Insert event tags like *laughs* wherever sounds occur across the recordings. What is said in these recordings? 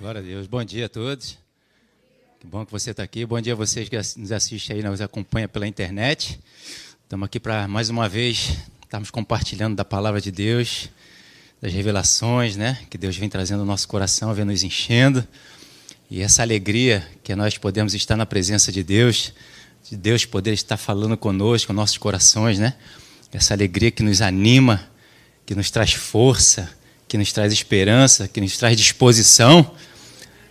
Glória a Deus. Bom dia a todos. Que bom que você está aqui. Bom dia a vocês que nos assistem aí, nos acompanham pela internet. Estamos aqui para, mais uma vez, estarmos compartilhando da palavra de Deus, das revelações, né? Que Deus vem trazendo no nosso coração, vem nos enchendo. E essa alegria que nós podemos estar na presença de Deus, de Deus poder estar falando conosco, nossos corações, né? Essa alegria que nos anima, que nos traz força, que nos traz esperança, que nos traz disposição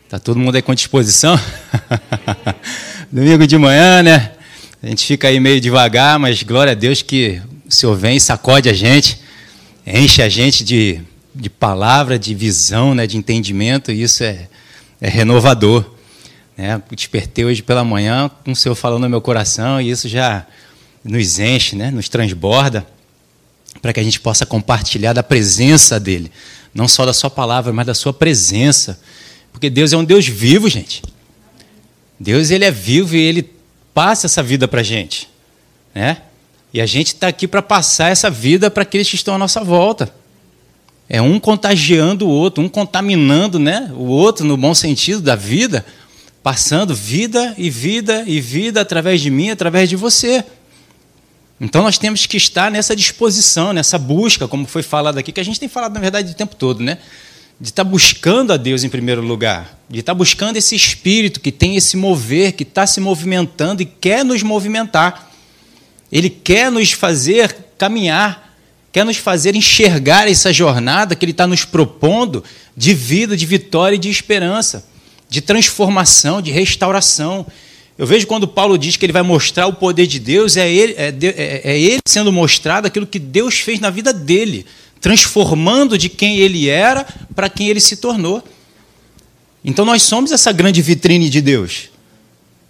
Tá todo mundo aí com disposição? *laughs* Domingo de manhã, né? A gente fica aí meio devagar, mas glória a Deus que o Senhor vem e sacode a gente, enche a gente de, de palavra, de visão, né, de entendimento, e isso é, é renovador. Né? Despertei hoje pela manhã com o Senhor falando no meu coração, e isso já nos enche, né, nos transborda, para que a gente possa compartilhar da presença dEle, não só da Sua palavra, mas da Sua presença porque Deus é um Deus vivo, gente. Deus ele é vivo e ele passa essa vida para a gente. Né? E a gente está aqui para passar essa vida para aqueles que estão à nossa volta. É um contagiando o outro, um contaminando né, o outro no bom sentido da vida, passando vida e vida e vida através de mim, através de você. Então nós temos que estar nessa disposição, nessa busca, como foi falado aqui, que a gente tem falado na verdade o tempo todo, né? De estar tá buscando a Deus em primeiro lugar, de estar tá buscando esse espírito que tem esse mover, que está se movimentando e quer nos movimentar. Ele quer nos fazer caminhar, quer nos fazer enxergar essa jornada que ele está nos propondo de vida, de vitória e de esperança, de transformação, de restauração. Eu vejo quando Paulo diz que ele vai mostrar o poder de Deus, é ele, é, é, é ele sendo mostrado aquilo que Deus fez na vida dele transformando de quem ele era para quem ele se tornou. Então nós somos essa grande vitrine de Deus.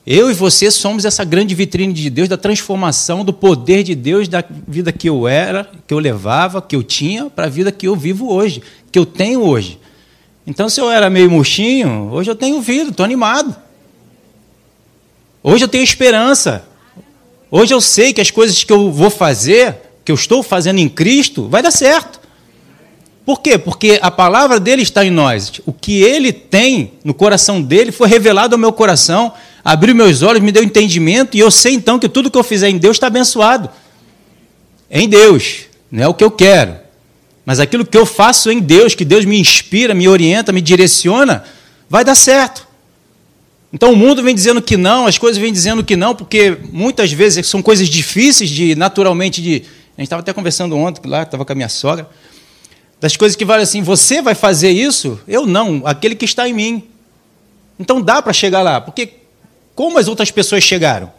Eu e você somos essa grande vitrine de Deus, da transformação do poder de Deus da vida que eu era, que eu levava, que eu tinha, para a vida que eu vivo hoje, que eu tenho hoje. Então, se eu era meio murchinho, hoje eu tenho vida, estou animado. Hoje eu tenho esperança. Hoje eu sei que as coisas que eu vou fazer, que eu estou fazendo em Cristo, vai dar certo. Por quê? Porque a palavra dele está em nós. O que ele tem no coração dele foi revelado ao meu coração, abriu meus olhos, me deu entendimento, e eu sei então que tudo que eu fizer em Deus está abençoado. Em Deus, não é o que eu quero. Mas aquilo que eu faço em Deus, que Deus me inspira, me orienta, me direciona, vai dar certo. Então o mundo vem dizendo que não, as coisas vêm dizendo que não, porque muitas vezes são coisas difíceis de, naturalmente, de. A gente estava até conversando ontem lá, estava com a minha sogra das coisas que valem assim, você vai fazer isso? Eu não, aquele que está em mim. Então dá para chegar lá, porque como as outras pessoas chegaram?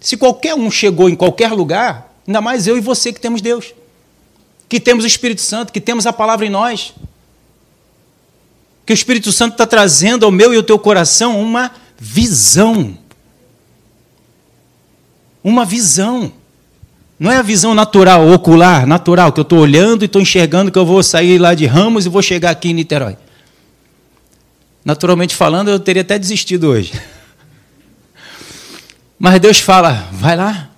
Se qualquer um chegou em qualquer lugar, ainda mais eu e você que temos Deus, que temos o Espírito Santo, que temos a palavra em nós, que o Espírito Santo está trazendo ao meu e ao teu coração uma visão. Uma visão. Não é a visão natural, ocular, natural, que eu estou olhando e estou enxergando que eu vou sair lá de Ramos e vou chegar aqui em Niterói. Naturalmente falando, eu teria até desistido hoje. *laughs* Mas Deus fala: vai lá.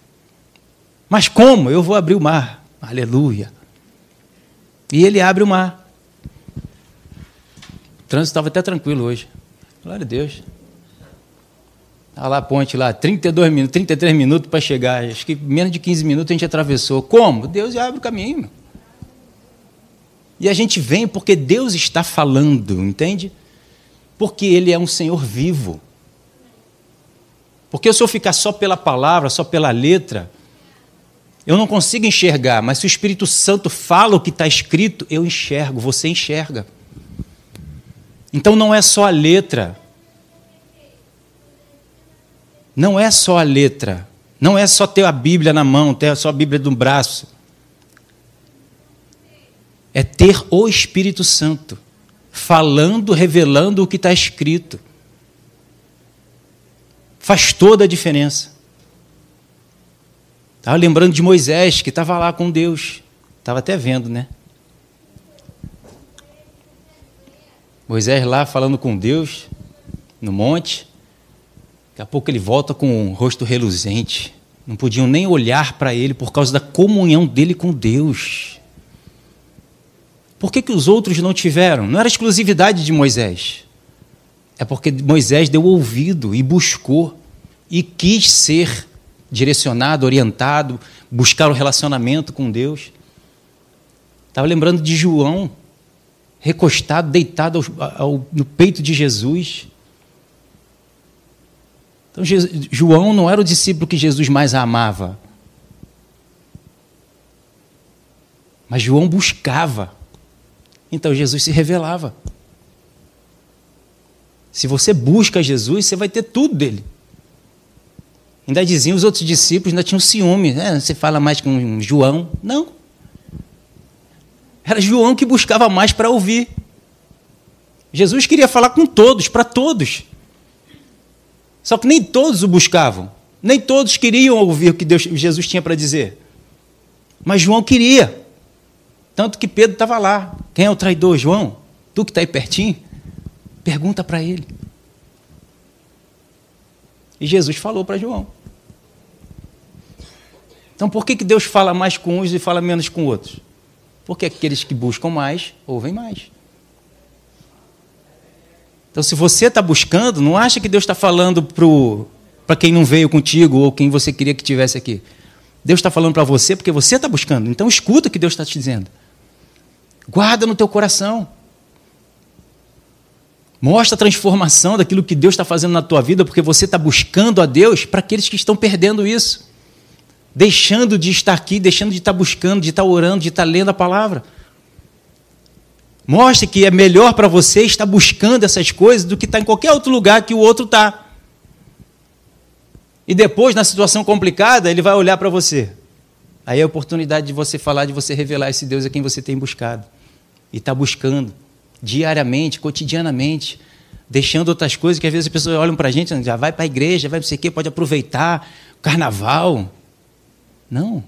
Mas como? Eu vou abrir o mar. Aleluia. E ele abre o mar. O trânsito estava até tranquilo hoje. Glória a Deus. Olha tá lá a ponte lá, 32 minutos, 33 minutos para chegar. Acho que menos de 15 minutos a gente atravessou. Como? Deus abre o caminho. E a gente vem porque Deus está falando, entende? Porque Ele é um Senhor vivo. Porque se eu ficar só pela palavra, só pela letra, eu não consigo enxergar, mas se o Espírito Santo fala o que está escrito, eu enxergo, você enxerga. Então não é só a letra, não é só a letra, não é só ter a Bíblia na mão, ter só a Bíblia no braço. É ter o Espírito Santo falando, revelando o que está escrito. Faz toda a diferença. Estava lembrando de Moisés, que estava lá com Deus. Estava até vendo, né? Moisés lá falando com Deus, no monte. Daqui a pouco ele volta com o rosto reluzente. Não podiam nem olhar para ele por causa da comunhão dele com Deus. Por que, que os outros não tiveram? Não era exclusividade de Moisés. É porque Moisés deu ouvido e buscou e quis ser direcionado, orientado, buscar o um relacionamento com Deus. Estava lembrando de João, recostado, deitado ao, ao, no peito de Jesus. Então, João não era o discípulo que Jesus mais amava. Mas João buscava. Então Jesus se revelava. Se você busca Jesus, você vai ter tudo dele. Ainda diziam os outros discípulos, ainda tinham ciúme. Né? Você fala mais com João. Não. Era João que buscava mais para ouvir. Jesus queria falar com todos, para todos. Só que nem todos o buscavam. Nem todos queriam ouvir o que Deus, Jesus tinha para dizer. Mas João queria. Tanto que Pedro estava lá. Quem é o traidor, João? Tu que está aí pertinho? Pergunta para ele. E Jesus falou para João. Então, por que, que Deus fala mais com uns e fala menos com outros? Porque aqueles que buscam mais, ouvem mais. Então, se você está buscando, não acha que Deus está falando para quem não veio contigo ou quem você queria que tivesse aqui. Deus está falando para você porque você está buscando. Então, escuta o que Deus está te dizendo. Guarda no teu coração. Mostra a transformação daquilo que Deus está fazendo na tua vida, porque você está buscando a Deus para aqueles que estão perdendo isso deixando de estar aqui, deixando de estar buscando, de estar orando, de estar lendo a palavra. Mostre que é melhor para você estar buscando essas coisas do que estar em qualquer outro lugar que o outro está. E depois, na situação complicada, ele vai olhar para você. Aí é a oportunidade de você falar, de você revelar esse Deus a quem você tem buscado. E está buscando, diariamente, cotidianamente, deixando outras coisas que às vezes as pessoas olham para a gente, já vai para a igreja, vai não sei o quê, pode aproveitar, carnaval. Não.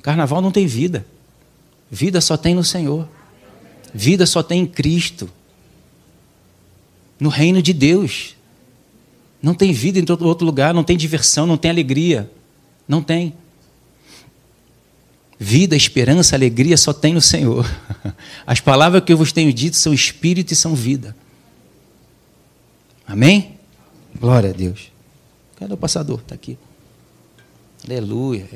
Carnaval não tem vida. Vida só tem no Senhor. Vida só tem em Cristo. No reino de Deus. Não tem vida em outro lugar, não tem diversão, não tem alegria. Não tem. Vida, esperança, alegria só tem no Senhor. *laughs* As palavras que eu vos tenho dito são espírito e são vida. Amém? Glória a Deus. Cadê o passador? Está aqui. Aleluia.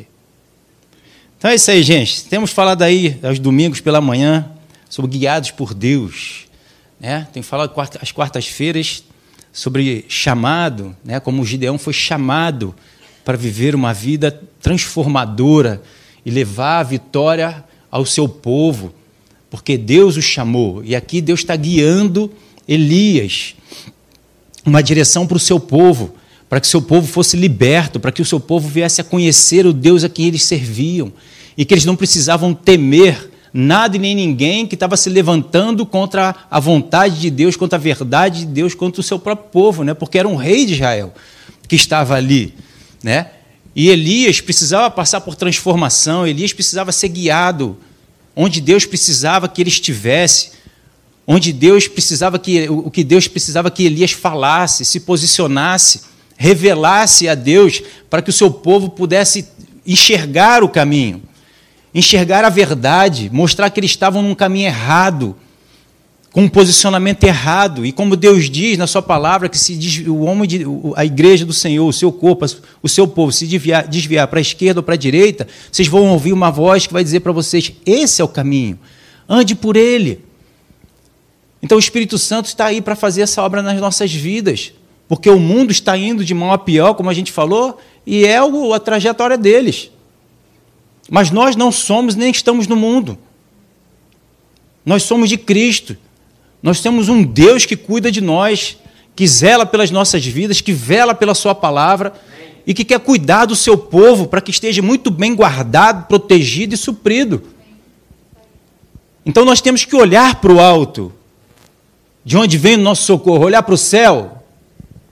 Então é isso aí, gente. Temos falado aí aos domingos pela manhã sobre guiados por Deus. Né? Tem falado às quartas-feiras sobre chamado, né? como Gideão foi chamado para viver uma vida transformadora e levar a vitória ao seu povo, porque Deus o chamou. E aqui Deus está guiando Elias, uma direção para o seu povo para que o seu povo fosse liberto, para que o seu povo viesse a conhecer o Deus a quem eles serviam, e que eles não precisavam temer nada e nem ninguém que estava se levantando contra a vontade de Deus, contra a verdade de Deus, contra o seu próprio povo, né? porque era um rei de Israel que estava ali. Né? E Elias precisava passar por transformação, Elias precisava ser guiado onde Deus precisava que ele estivesse, onde Deus precisava que o que Deus precisava que Elias falasse, se posicionasse revelasse a Deus para que o seu povo pudesse enxergar o caminho, enxergar a verdade, mostrar que eles estavam num caminho errado, com um posicionamento errado. E como Deus diz na sua palavra que se o homem de, a igreja do Senhor, o seu corpo, o seu povo se desviar, desviar para a esquerda ou para a direita, vocês vão ouvir uma voz que vai dizer para vocês: esse é o caminho. Ande por ele. Então o Espírito Santo está aí para fazer essa obra nas nossas vidas porque o mundo está indo de mal a pior, como a gente falou, e é a trajetória deles. Mas nós não somos nem estamos no mundo. Nós somos de Cristo. Nós temos um Deus que cuida de nós, que zela pelas nossas vidas, que vela pela Sua palavra e que quer cuidar do seu povo para que esteja muito bem guardado, protegido e suprido. Então nós temos que olhar para o alto, de onde vem o nosso socorro, olhar para o céu,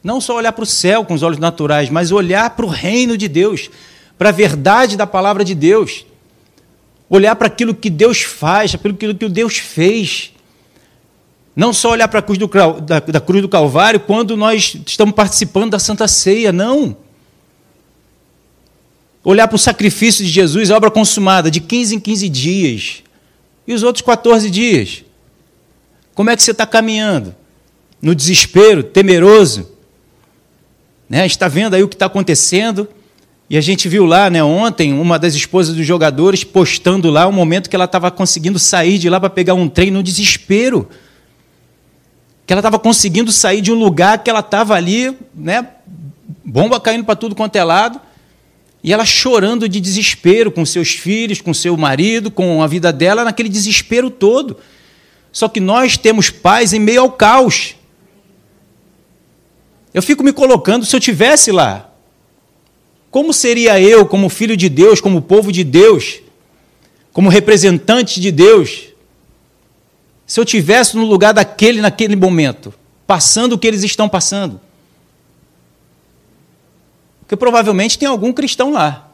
não só olhar para o céu com os olhos naturais, mas olhar para o reino de Deus, para a verdade da palavra de Deus. Olhar para aquilo que Deus faz, para aquilo que Deus fez. Não só olhar para a cruz do, da, da cruz do Calvário quando nós estamos participando da Santa Ceia, não. Olhar para o sacrifício de Jesus, a obra consumada, de 15 em 15 dias, E os outros 14 dias? Como é que você está caminhando? No desespero, temeroso? Né? Está vendo aí o que está acontecendo. E a gente viu lá, né, ontem, uma das esposas dos jogadores postando lá o momento que ela estava conseguindo sair de lá para pegar um trem no desespero. Que ela estava conseguindo sair de um lugar que ela estava ali, né, bomba caindo para tudo quanto é lado, e ela chorando de desespero com seus filhos, com seu marido, com a vida dela, naquele desespero todo. Só que nós temos paz em meio ao caos. Eu fico me colocando, se eu tivesse lá, como seria eu, como filho de Deus, como povo de Deus, como representante de Deus, se eu tivesse no lugar daquele naquele momento, passando o que eles estão passando? Porque provavelmente tem algum cristão lá.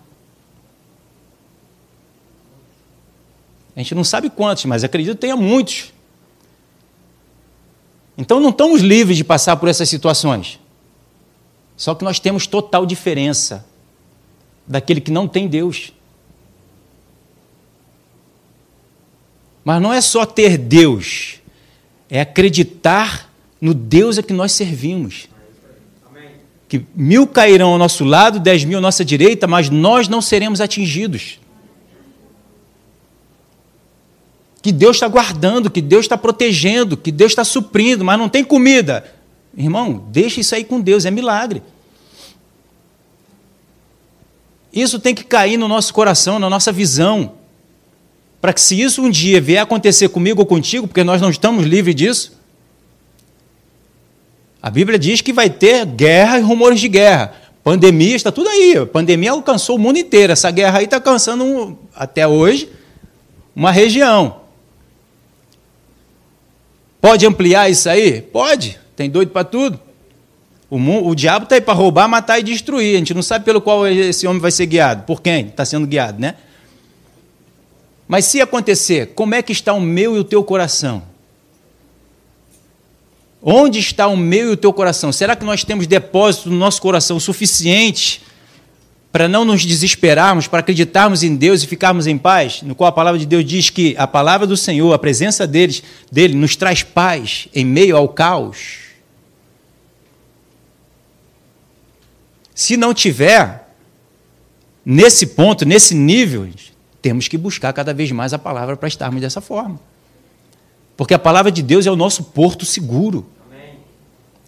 A gente não sabe quantos, mas acredito que tenha muitos. Então não estamos livres de passar por essas situações. Só que nós temos total diferença daquele que não tem Deus. Mas não é só ter Deus, é acreditar no Deus a que nós servimos. Que mil cairão ao nosso lado, dez mil à nossa direita, mas nós não seremos atingidos. Que Deus está guardando, que Deus está protegendo, que Deus está suprindo, mas não tem comida. Irmão, deixa isso aí com Deus, é milagre. Isso tem que cair no nosso coração, na nossa visão. Para que, se isso um dia vier acontecer comigo ou contigo, porque nós não estamos livres disso, a Bíblia diz que vai ter guerra e rumores de guerra. Pandemia, está tudo aí. A pandemia alcançou o mundo inteiro. Essa guerra aí está alcançando, até hoje, uma região. Pode ampliar isso aí? Pode. Tem doido para tudo. O, mundo, o diabo está aí para roubar, matar e destruir. A gente não sabe pelo qual esse homem vai ser guiado. Por quem está sendo guiado, né? Mas se acontecer, como é que está o meu e o teu coração? Onde está o meu e o teu coração? Será que nós temos depósito no nosso coração suficiente para não nos desesperarmos, para acreditarmos em Deus e ficarmos em paz? No qual a palavra de Deus diz que a palavra do Senhor, a presença deles, dele, nos traz paz em meio ao caos. Se não tiver, nesse ponto, nesse nível, temos que buscar cada vez mais a palavra para estarmos dessa forma. Porque a palavra de Deus é o nosso porto seguro.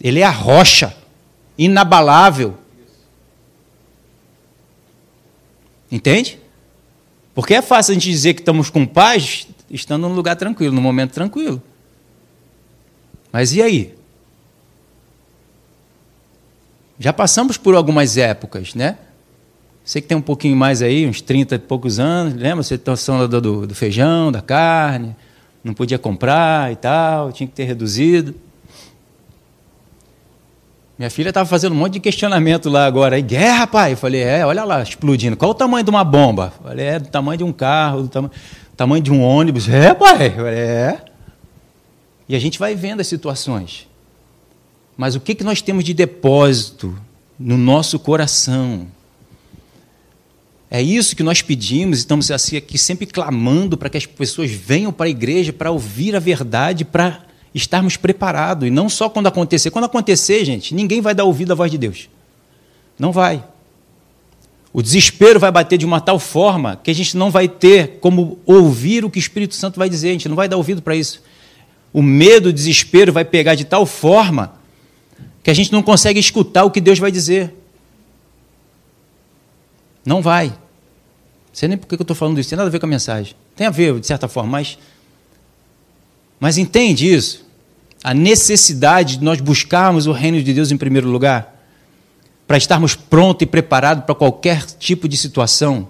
Ele é a rocha, inabalável. Entende? Porque é fácil a gente dizer que estamos com paz estando num lugar tranquilo, num momento tranquilo. Mas e aí? Já passamos por algumas épocas, né? Sei que tem um pouquinho mais aí, uns 30 e poucos anos, lembra? A situação do, do, do feijão, da carne, não podia comprar e tal, tinha que ter reduzido. Minha filha estava fazendo um monte de questionamento lá agora. E guerra, pai? Eu falei, é, olha lá, explodindo. Qual o tamanho de uma bomba? Eu falei, é do tamanho de um carro, do tamanho, tamanho de um ônibus. É, pai? Eu falei, é. E a gente vai vendo as situações. Mas o que, que nós temos de depósito no nosso coração? É isso que nós pedimos, estamos assim aqui sempre clamando para que as pessoas venham para a igreja para ouvir a verdade, para estarmos preparados. E não só quando acontecer. Quando acontecer, gente, ninguém vai dar ouvido à voz de Deus. Não vai. O desespero vai bater de uma tal forma que a gente não vai ter como ouvir o que o Espírito Santo vai dizer, a gente não vai dar ouvido para isso. O medo, o desespero vai pegar de tal forma que a gente não consegue escutar o que Deus vai dizer. Não vai. Não sei nem por que eu estou falando isso, tem nada a ver com a mensagem. Tem a ver, de certa forma, mas. Mas entende isso? A necessidade de nós buscarmos o reino de Deus em primeiro lugar, para estarmos prontos e preparados para qualquer tipo de situação,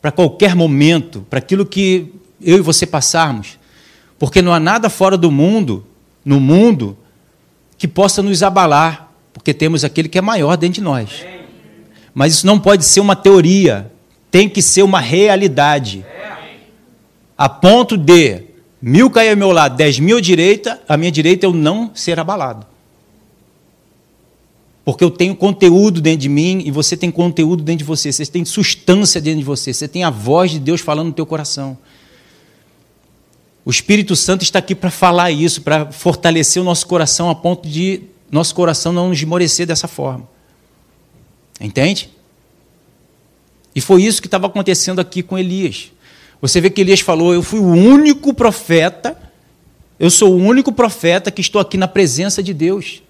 para qualquer momento, para aquilo que eu e você passarmos. Porque não há nada fora do mundo, no mundo, que possa nos abalar, porque temos aquele que é maior dentro de nós. Mas isso não pode ser uma teoria, tem que ser uma realidade. A ponto de mil cair ao meu lado, dez mil à direita, à minha direita eu não ser abalado. Porque eu tenho conteúdo dentro de mim e você tem conteúdo dentro de você, você tem substância dentro de você, você tem a voz de Deus falando no teu coração. O Espírito Santo está aqui para falar isso, para fortalecer o nosso coração a ponto de nosso coração não nos esmorecer dessa forma. Entende? E foi isso que estava acontecendo aqui com Elias. Você vê que Elias falou: Eu fui o único profeta, eu sou o único profeta que estou aqui na presença de Deus.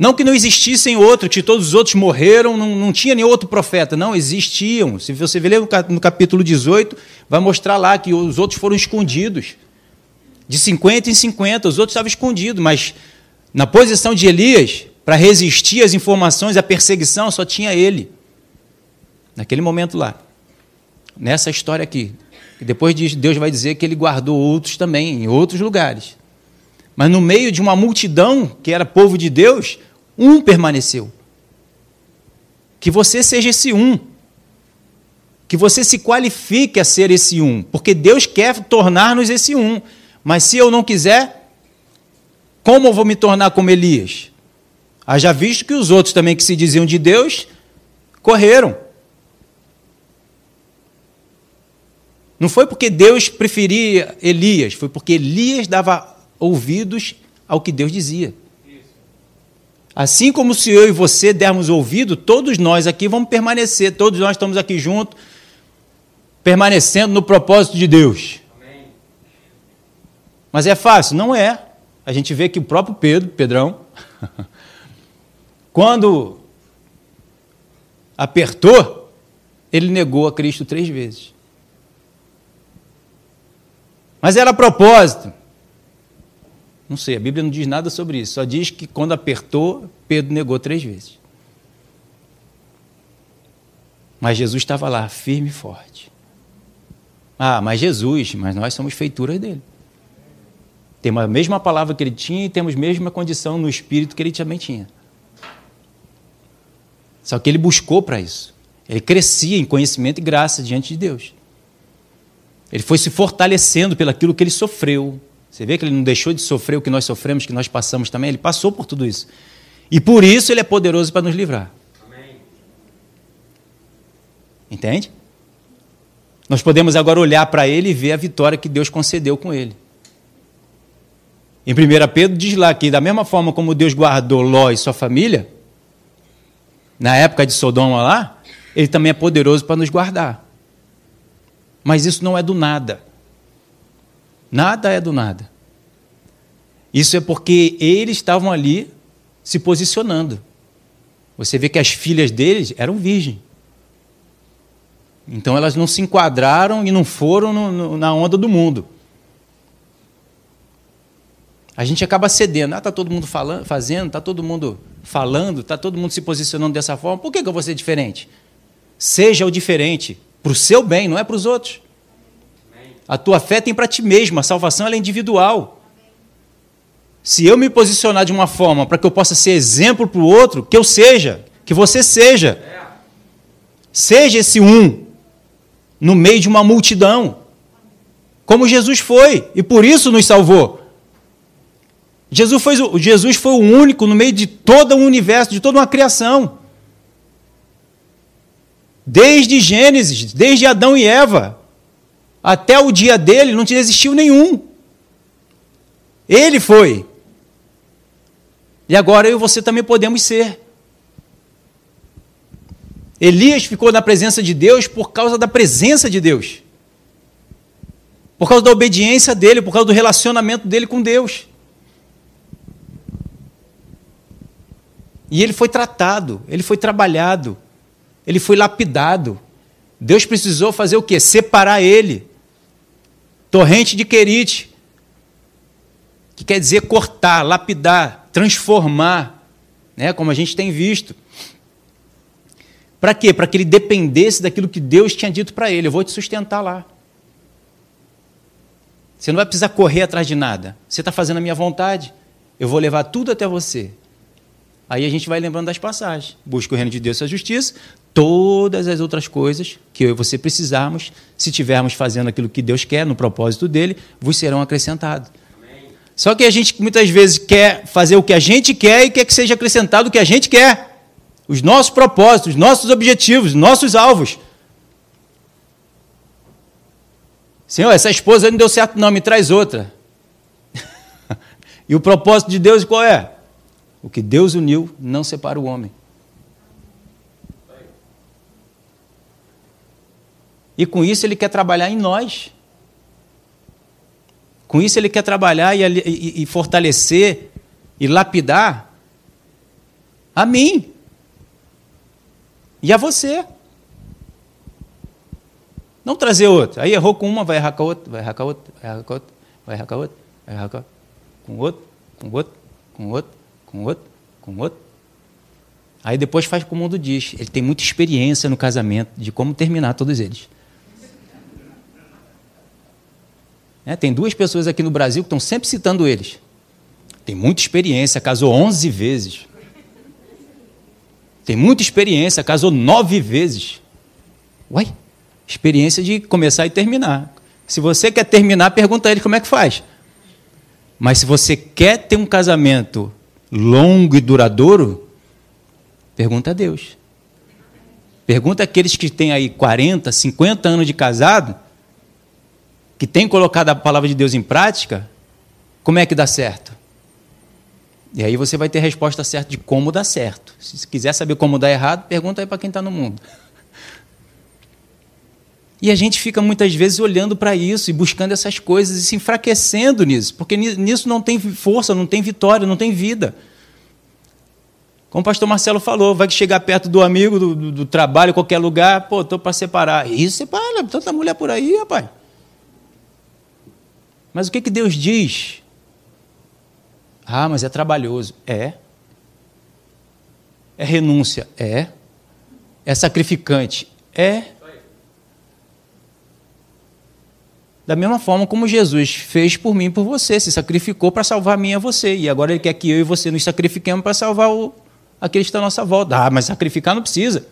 Não que não existissem outros, que todos os outros morreram, não, não tinha nenhum outro profeta. Não, existiam. Se você ler no capítulo 18, vai mostrar lá que os outros foram escondidos. De 50 em 50, os outros estavam escondidos, mas na posição de Elias, para resistir às informações, à perseguição, só tinha ele. Naquele momento lá. Nessa história aqui. E depois Deus vai dizer que ele guardou outros também, em outros lugares. Mas no meio de uma multidão que era povo de Deus, um permaneceu. Que você seja esse um. Que você se qualifique a ser esse um. Porque Deus quer tornar-nos esse um. Mas se eu não quiser, como eu vou me tornar como Elias? Haja visto que os outros também que se diziam de Deus correram. Não foi porque Deus preferia Elias, foi porque Elias dava ouvidos ao que Deus dizia. Assim como se eu e você dermos ouvido, todos nós aqui vamos permanecer, todos nós estamos aqui juntos, permanecendo no propósito de Deus. Mas é fácil? Não é. A gente vê que o próprio Pedro, Pedrão, *laughs* quando apertou, ele negou a Cristo três vezes. Mas era propósito. Não sei, a Bíblia não diz nada sobre isso, só diz que quando apertou, Pedro negou três vezes. Mas Jesus estava lá, firme e forte. Ah, mas Jesus, mas nós somos feituras dele. Temos a mesma palavra que ele tinha e temos a mesma condição no espírito que ele também tinha. Só que ele buscou para isso. Ele crescia em conhecimento e graça diante de Deus. Ele foi se fortalecendo pelo aquilo que ele sofreu, você vê que ele não deixou de sofrer o que nós sofremos, que nós passamos também, ele passou por tudo isso. E por isso ele é poderoso para nos livrar. Amém. Entende? Nós podemos agora olhar para ele e ver a vitória que Deus concedeu com ele. Em 1 Pedro diz lá que, da mesma forma como Deus guardou Ló e sua família, na época de Sodoma lá, ele também é poderoso para nos guardar. Mas isso não é do nada. Nada é do nada. Isso é porque eles estavam ali se posicionando. Você vê que as filhas deles eram virgens. Então elas não se enquadraram e não foram no, no, na onda do mundo. A gente acaba cedendo. Ah, está todo mundo falando, fazendo, está todo mundo falando, está todo mundo se posicionando dessa forma. Por que, que eu vou ser diferente? Seja o diferente, para o seu bem, não é para os outros. A tua fé tem para ti mesmo, a salvação é individual. Se eu me posicionar de uma forma para que eu possa ser exemplo para o outro, que eu seja, que você seja. Seja esse um no meio de uma multidão, como Jesus foi, e por isso nos salvou. Jesus foi, Jesus foi o único no meio de todo o universo, de toda uma criação. Desde Gênesis, desde Adão e Eva, até o dia dele não existiu nenhum. Ele foi. E agora eu e você também podemos ser. Elias ficou na presença de Deus por causa da presença de Deus. Por causa da obediência dele, por causa do relacionamento dele com Deus. E ele foi tratado, ele foi trabalhado, ele foi lapidado. Deus precisou fazer o quê? Separar ele Torrente de Querite, que quer dizer cortar, lapidar, transformar, né, como a gente tem visto. Para quê? Para que ele dependesse daquilo que Deus tinha dito para ele. Eu vou te sustentar lá. Você não vai precisar correr atrás de nada. Você está fazendo a minha vontade. Eu vou levar tudo até você. Aí a gente vai lembrando das passagens. Busca o reino de Deus e a justiça, todas as outras coisas que eu e você precisarmos, se tivermos fazendo aquilo que Deus quer, no propósito dele, vos serão acrescentados. Só que a gente muitas vezes quer fazer o que a gente quer e quer que seja acrescentado o que a gente quer. Os nossos propósitos, os nossos objetivos, os nossos alvos. Senhor, essa esposa não deu certo, não, me traz outra. *laughs* e o propósito de Deus qual é? O que Deus uniu não separa o homem. E com isso ele quer trabalhar em nós. Com isso ele quer trabalhar e, e, e fortalecer e lapidar a mim e a você. Não trazer outro. Aí errou com uma, vai errar com a outra, vai errar com a outra, vai errar com a outra, vai errar com a outra, vai errar com, a... com outro, com outro, com outro, com outro, com outro. Aí depois faz como o mundo diz. Ele tem muita experiência no casamento de como terminar todos eles. É, tem duas pessoas aqui no Brasil que estão sempre citando eles. Tem muita experiência, casou 11 vezes. Tem muita experiência, casou nove vezes. Uai, experiência de começar e terminar. Se você quer terminar, pergunta a ele como é que faz. Mas se você quer ter um casamento longo e duradouro, pergunta a Deus. Pergunta aqueles que têm aí 40, 50 anos de casado, que têm colocado a palavra de Deus em prática, como é que dá certo? E aí você vai ter a resposta certa de como dá certo. Se quiser saber como dá errado, pergunta aí para quem está no mundo. E a gente fica muitas vezes olhando para isso e buscando essas coisas e se enfraquecendo nisso, porque nisso não tem força, não tem vitória, não tem vida. Como o pastor Marcelo falou, vai chegar perto do amigo, do, do, trabalho, qualquer lugar, pô, estou para separar. Isso separa, tanta mulher por aí, rapaz. Mas o que, que Deus diz? Ah, mas é trabalhoso. É. É renúncia. É. É sacrificante. É. Da mesma forma como Jesus fez por mim e por você, se sacrificou para salvar mim e você. E agora ele quer que eu e você nos sacrifiquemos para salvar o, aqueles que estão à nossa volta. Ah, mas sacrificar não precisa.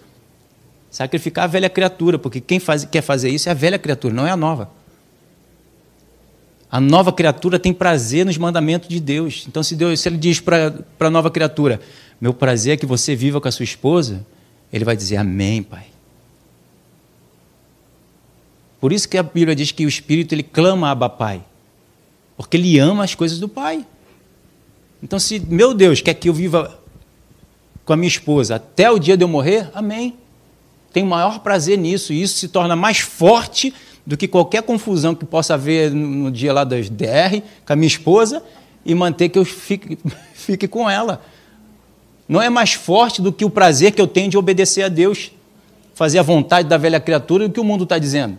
Sacrificar a velha criatura, porque quem faz, quer fazer isso é a velha criatura, não é a nova. A nova criatura tem prazer nos mandamentos de Deus. Então, se, Deus, se ele diz para a nova criatura: Meu prazer é que você viva com a sua esposa, ele vai dizer: Amém, Pai. Por isso que a Bíblia diz que o Espírito ele clama Abba Pai, porque ele ama as coisas do Pai. Então, se meu Deus quer que eu viva com a minha esposa até o dia de eu morrer, amém. Tenho maior prazer nisso, e isso se torna mais forte do que qualquer confusão que possa haver no dia lá das DR com a minha esposa e manter que eu fique, *laughs* fique com ela. Não é mais forte do que o prazer que eu tenho de obedecer a Deus, fazer a vontade da velha criatura do que o mundo está dizendo.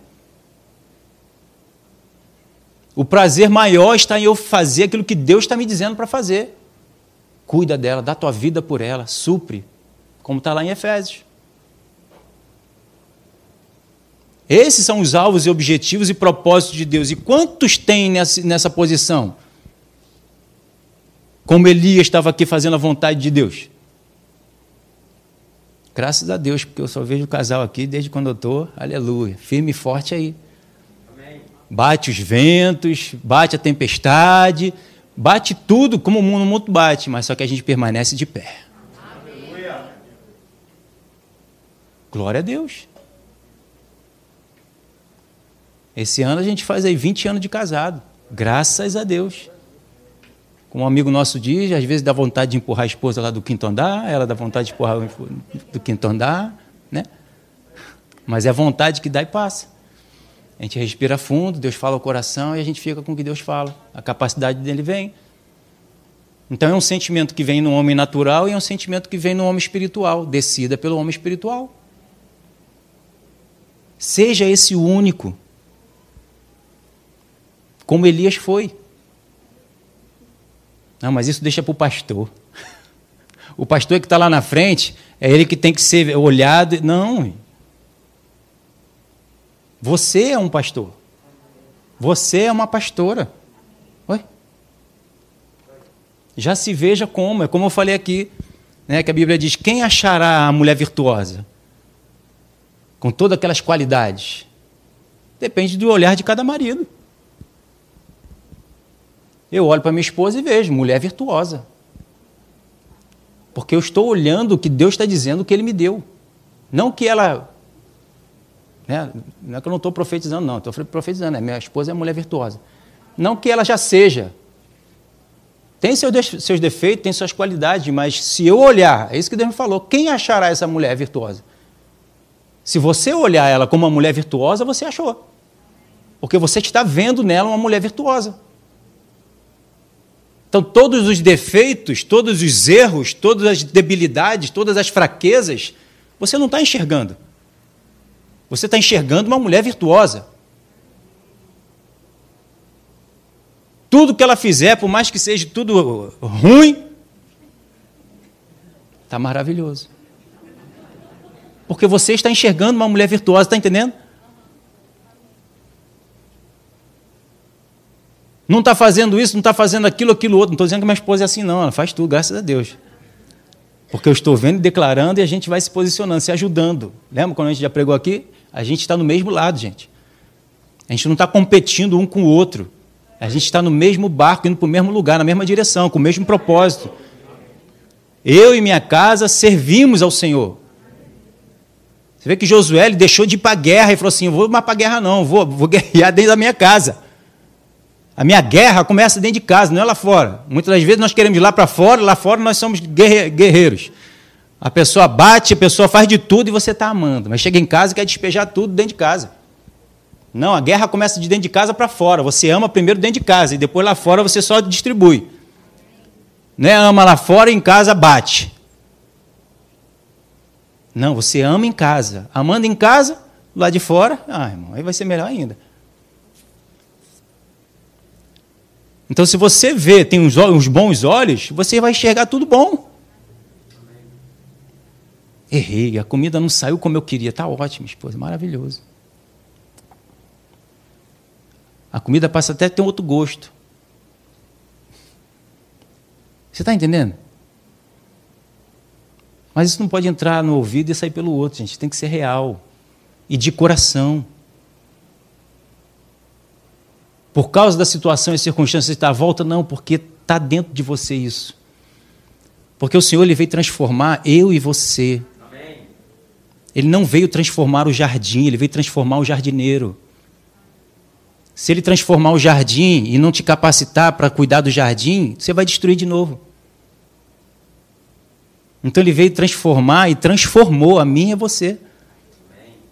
O prazer maior está em eu fazer aquilo que Deus está me dizendo para fazer. Cuida dela, dá tua vida por ela, supre, como está lá em Efésios. Esses são os alvos e objetivos e propósitos de Deus. E quantos tem nessa, nessa posição? Como Elias estava aqui fazendo a vontade de Deus. Graças a Deus, porque eu só vejo o casal aqui desde quando eu estou, aleluia, firme e forte aí. Amém. Bate os ventos, bate a tempestade, bate tudo como o mundo muito bate, mas só que a gente permanece de pé. Aleluia. Glória a Deus. Esse ano a gente faz aí 20 anos de casado. Graças a Deus. Como um amigo nosso diz, às vezes dá vontade de empurrar a esposa lá do quinto andar, ela dá vontade de empurrar do quinto andar, né? Mas é a vontade que dá e passa. A gente respira fundo, Deus fala o coração e a gente fica com o que Deus fala. A capacidade dele vem. Então é um sentimento que vem no homem natural e é um sentimento que vem no homem espiritual, descida pelo homem espiritual. Seja esse o único como Elias foi. Não, mas isso deixa para o pastor. O pastor que está lá na frente, é ele que tem que ser olhado. Não. Você é um pastor. Você é uma pastora. Oi? Já se veja como, é como eu falei aqui, né, que a Bíblia diz: quem achará a mulher virtuosa? Com todas aquelas qualidades? Depende do olhar de cada marido. Eu olho para minha esposa e vejo, mulher virtuosa. Porque eu estou olhando o que Deus está dizendo que Ele me deu. Não que ela Né? Não é que eu não estou profetizando, não. Estou profetizando. Né? Minha esposa é mulher virtuosa. Não que ela já seja. Tem seus defeitos, tem suas qualidades, mas se eu olhar, é isso que Deus me falou, quem achará essa mulher virtuosa? Se você olhar ela como uma mulher virtuosa, você achou. Porque você está vendo nela uma mulher virtuosa. Então, todos os defeitos, todos os erros, todas as debilidades, todas as fraquezas, você não está enxergando. Você está enxergando uma mulher virtuosa. Tudo que ela fizer, por mais que seja tudo ruim, está maravilhoso. Porque você está enxergando uma mulher virtuosa, está entendendo? Não está fazendo isso, não está fazendo aquilo, aquilo outro. Não estou dizendo que minha esposa é assim, não. Ela faz tudo, graças a Deus. Porque eu estou vendo e declarando e a gente vai se posicionando, se ajudando. Lembra quando a gente já pregou aqui? A gente está no mesmo lado, gente. A gente não está competindo um com o outro. A gente está no mesmo barco, indo para o mesmo lugar, na mesma direção, com o mesmo propósito. Eu e minha casa servimos ao Senhor. Você vê que Josué deixou de ir para a guerra e falou assim: vou mais para a guerra, não, vou, vou *laughs* guerrear dentro da minha casa. A minha guerra começa dentro de casa, não é lá fora. Muitas das vezes nós queremos ir lá para fora, lá fora nós somos guerreiros. A pessoa bate, a pessoa faz de tudo e você está amando. Mas chega em casa e quer despejar tudo dentro de casa. Não, a guerra começa de dentro de casa para fora. Você ama primeiro dentro de casa e depois lá fora você só distribui. Não é ama lá fora e em casa bate. Não, você ama em casa. Amando em casa, lá de fora, ah, irmão, aí vai ser melhor ainda. Então, se você vê, tem uns, uns bons olhos, você vai enxergar tudo bom. Errei, a comida não saiu como eu queria. Está ótimo, esposa, maravilhoso. A comida passa até a ter outro gosto. Você está entendendo? Mas isso não pode entrar no ouvido e sair pelo outro, gente. Tem que ser real. E de coração. Por causa da situação e circunstâncias está à volta, não, porque está dentro de você isso. Porque o Senhor ele veio transformar eu e você. Amém. Ele não veio transformar o jardim, ele veio transformar o jardineiro. Se ele transformar o jardim e não te capacitar para cuidar do jardim, você vai destruir de novo. Então ele veio transformar e transformou a mim e a você,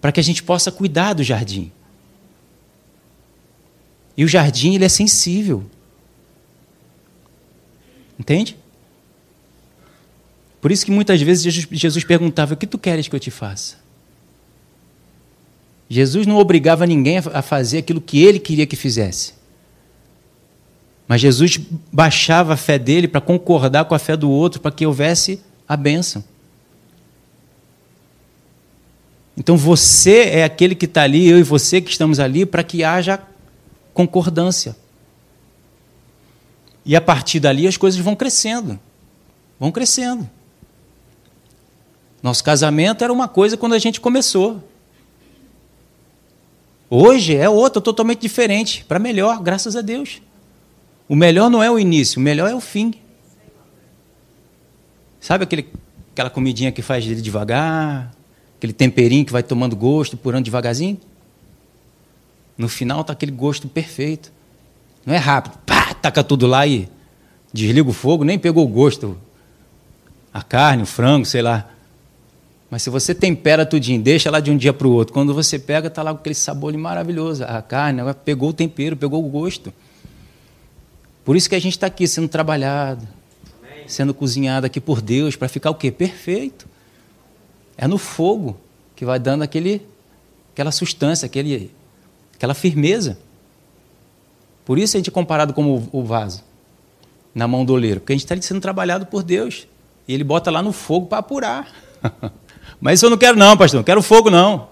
para que a gente possa cuidar do jardim. E o jardim ele é sensível. Entende? Por isso que muitas vezes Jesus perguntava: "O que tu queres que eu te faça?" Jesus não obrigava ninguém a fazer aquilo que ele queria que fizesse. Mas Jesus baixava a fé dele para concordar com a fé do outro, para que houvesse a bênção. Então você é aquele que está ali, eu e você que estamos ali, para que haja concordância. E a partir dali as coisas vão crescendo. Vão crescendo. Nosso casamento era uma coisa quando a gente começou. Hoje é outra, totalmente diferente, para melhor, graças a Deus. O melhor não é o início, o melhor é o fim. Sabe aquele, aquela comidinha que faz dele devagar, aquele temperinho que vai tomando gosto, purando devagarzinho? No final está aquele gosto perfeito. Não é rápido, pá, taca tudo lá e desliga o fogo, nem pegou o gosto. A carne, o frango, sei lá. Mas se você tempera tudinho, deixa lá de um dia para o outro, quando você pega, está lá com aquele sabor maravilhoso. A carne agora pegou o tempero, pegou o gosto. Por isso que a gente está aqui sendo trabalhado, Amém. sendo cozinhado aqui por Deus, para ficar o quê? Perfeito. É no fogo que vai dando aquele, aquela sustância, aquele, aquela firmeza. Por isso a gente é comparado como o vaso na mão do oleiro, porque a gente está sendo trabalhado por Deus. E ele bota lá no fogo para apurar. *laughs* Mas isso eu não quero, não, pastor. Não quero fogo, não.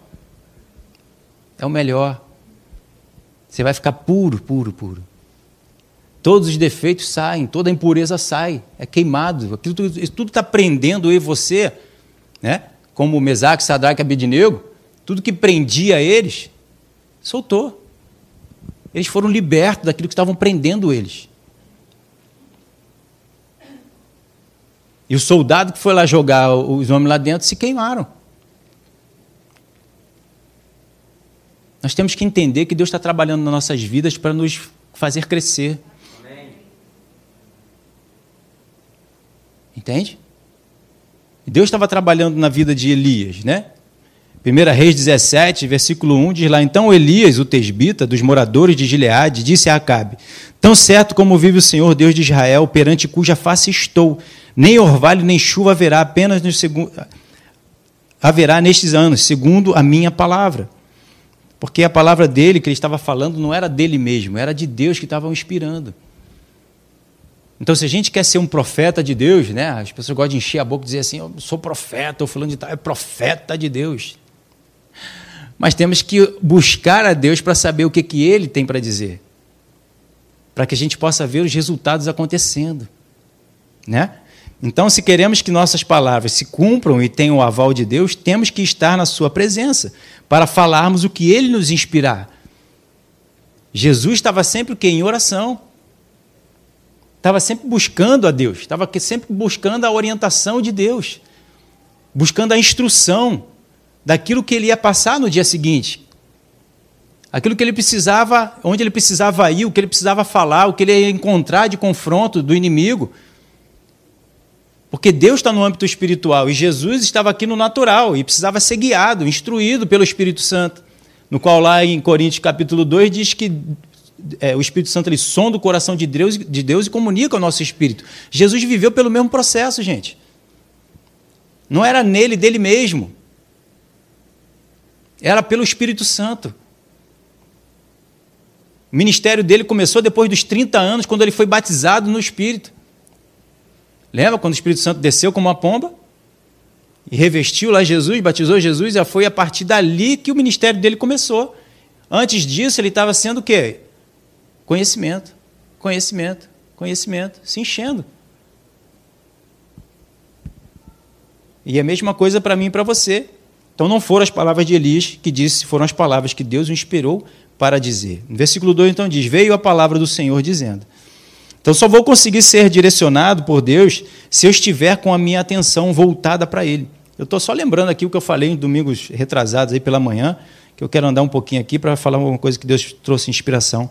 É o melhor. Você vai ficar puro, puro, puro. Todos os defeitos saem, toda a impureza sai, é queimado. Aquilo tudo, isso tudo está prendendo eu e você, né? como Mesaque, Sadraque Abednego, tudo que prendia eles, soltou. Eles foram libertos daquilo que estavam prendendo eles. E o soldado que foi lá jogar os homens lá dentro se queimaram. Nós temos que entender que Deus está trabalhando nas nossas vidas para nos fazer crescer. Entende? Deus estava trabalhando na vida de Elias, né? 1 Reis 17, versículo 1 diz lá: Então Elias, o tesbita, dos moradores de Gileade, disse a Acabe: Tão certo como vive o Senhor Deus de Israel, perante cuja face estou, nem orvalho nem chuva haverá, apenas no segundo haverá nestes anos, segundo a minha palavra. Porque a palavra dele que ele estava falando não era dele mesmo, era de Deus que estava inspirando. Então, se a gente quer ser um profeta de Deus, né, as pessoas gostam de encher a boca e dizer assim: Eu sou profeta, ou falando de tal, é profeta de Deus. Mas temos que buscar a Deus para saber o que, que Ele tem para dizer, para que a gente possa ver os resultados acontecendo. Né? Então, se queremos que nossas palavras se cumpram e tenham o aval de Deus, temos que estar na Sua presença para falarmos o que Ele nos inspirar. Jesus estava sempre o quê? Em oração. Estava sempre buscando a Deus, estava sempre buscando a orientação de Deus, buscando a instrução daquilo que ele ia passar no dia seguinte. Aquilo que ele precisava, onde ele precisava ir, o que ele precisava falar, o que ele ia encontrar de confronto do inimigo. Porque Deus está no âmbito espiritual e Jesus estava aqui no natural e precisava ser guiado, instruído pelo Espírito Santo. No qual, lá em Coríntios capítulo 2, diz que é, o Espírito Santo ele sonda o coração de Deus, de Deus e comunica o nosso espírito. Jesus viveu pelo mesmo processo, gente. Não era nele, dele mesmo. Era pelo Espírito Santo. O ministério dele começou depois dos 30 anos, quando ele foi batizado no Espírito. Lembra quando o Espírito Santo desceu como uma pomba? E revestiu lá Jesus, batizou Jesus, e foi a partir dali que o ministério dele começou. Antes disso, ele estava sendo o quê? Conhecimento, conhecimento, conhecimento, se enchendo. E é a mesma coisa para mim e para você. Então não foram as palavras de Elias que disse, foram as palavras que Deus o inspirou para dizer. No versículo 2 então diz: Veio a palavra do Senhor dizendo. Então só vou conseguir ser direcionado por Deus se eu estiver com a minha atenção voltada para Ele. Eu estou só lembrando aqui o que eu falei em domingos retrasados aí pela manhã, que eu quero andar um pouquinho aqui para falar uma coisa que Deus trouxe inspiração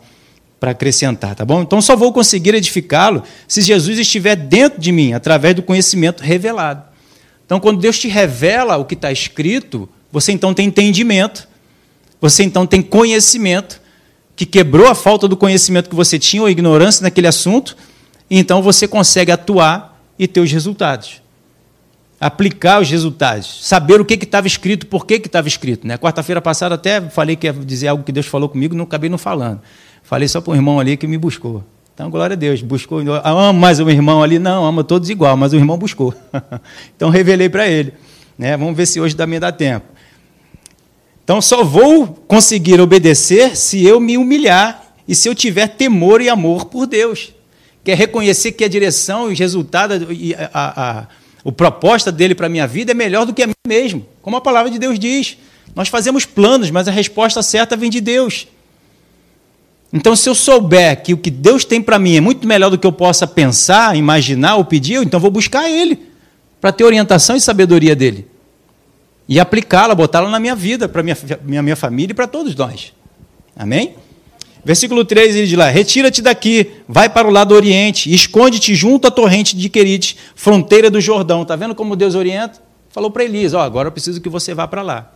para acrescentar, tá bom? Então só vou conseguir edificá-lo se Jesus estiver dentro de mim, através do conhecimento revelado. Então, quando Deus te revela o que está escrito, você então tem entendimento, você então tem conhecimento, que quebrou a falta do conhecimento que você tinha ou ignorância naquele assunto, e então você consegue atuar e ter os resultados. Aplicar os resultados, saber o que estava escrito, por que estava escrito. Né? Quarta-feira passada até falei que ia dizer algo que Deus falou comigo, não acabei não falando. Falei só para um irmão ali que me buscou. Então, glória a Deus, buscou. Amo mais um irmão ali? Não, ama todos igual, mas o irmão buscou. *laughs* então, revelei para ele. Né? Vamos ver se hoje também dá tempo. Então, só vou conseguir obedecer se eu me humilhar e se eu tiver temor e amor por Deus. Quer reconhecer que a direção e o resultado e a, a, a, a proposta dele para a minha vida é melhor do que a mim mesmo. Como a palavra de Deus diz. Nós fazemos planos, mas a resposta certa vem de Deus. Então, se eu souber que o que Deus tem para mim é muito melhor do que eu possa pensar, imaginar ou pedir, então vou buscar Ele para ter orientação e sabedoria dele e aplicá-la, botá-la na minha vida, para minha, minha minha família e para todos nós. Amém? Versículo 3 ele diz lá: Retira-te daqui, vai para o lado oriente, esconde-te junto à torrente de Querite, fronteira do Jordão. Está vendo como Deus orienta? Falou para Elias: Ó, oh, agora eu preciso que você vá para lá.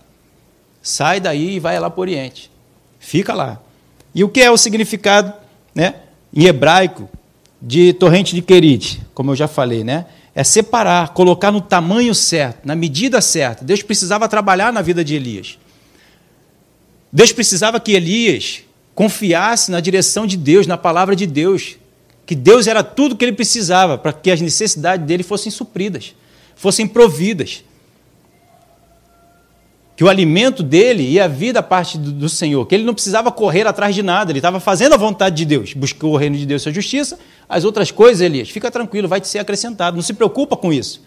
Sai daí e vai lá para o oriente. Fica lá. E o que é o significado, né, em hebraico, de torrente de Querite? Como eu já falei, né? É separar, colocar no tamanho certo, na medida certa. Deus precisava trabalhar na vida de Elias. Deus precisava que Elias confiasse na direção de Deus, na palavra de Deus, que Deus era tudo que ele precisava para que as necessidades dele fossem supridas, fossem providas que o alimento dele ia vir da parte do, do, Senhor, que ele não precisava correr atrás de nada, ele estava fazendo a vontade de Deus, buscou o reino de Deus e a justiça, as outras coisas, Elias, fica tranquilo, vai te ser acrescentado, não se preocupa com isso.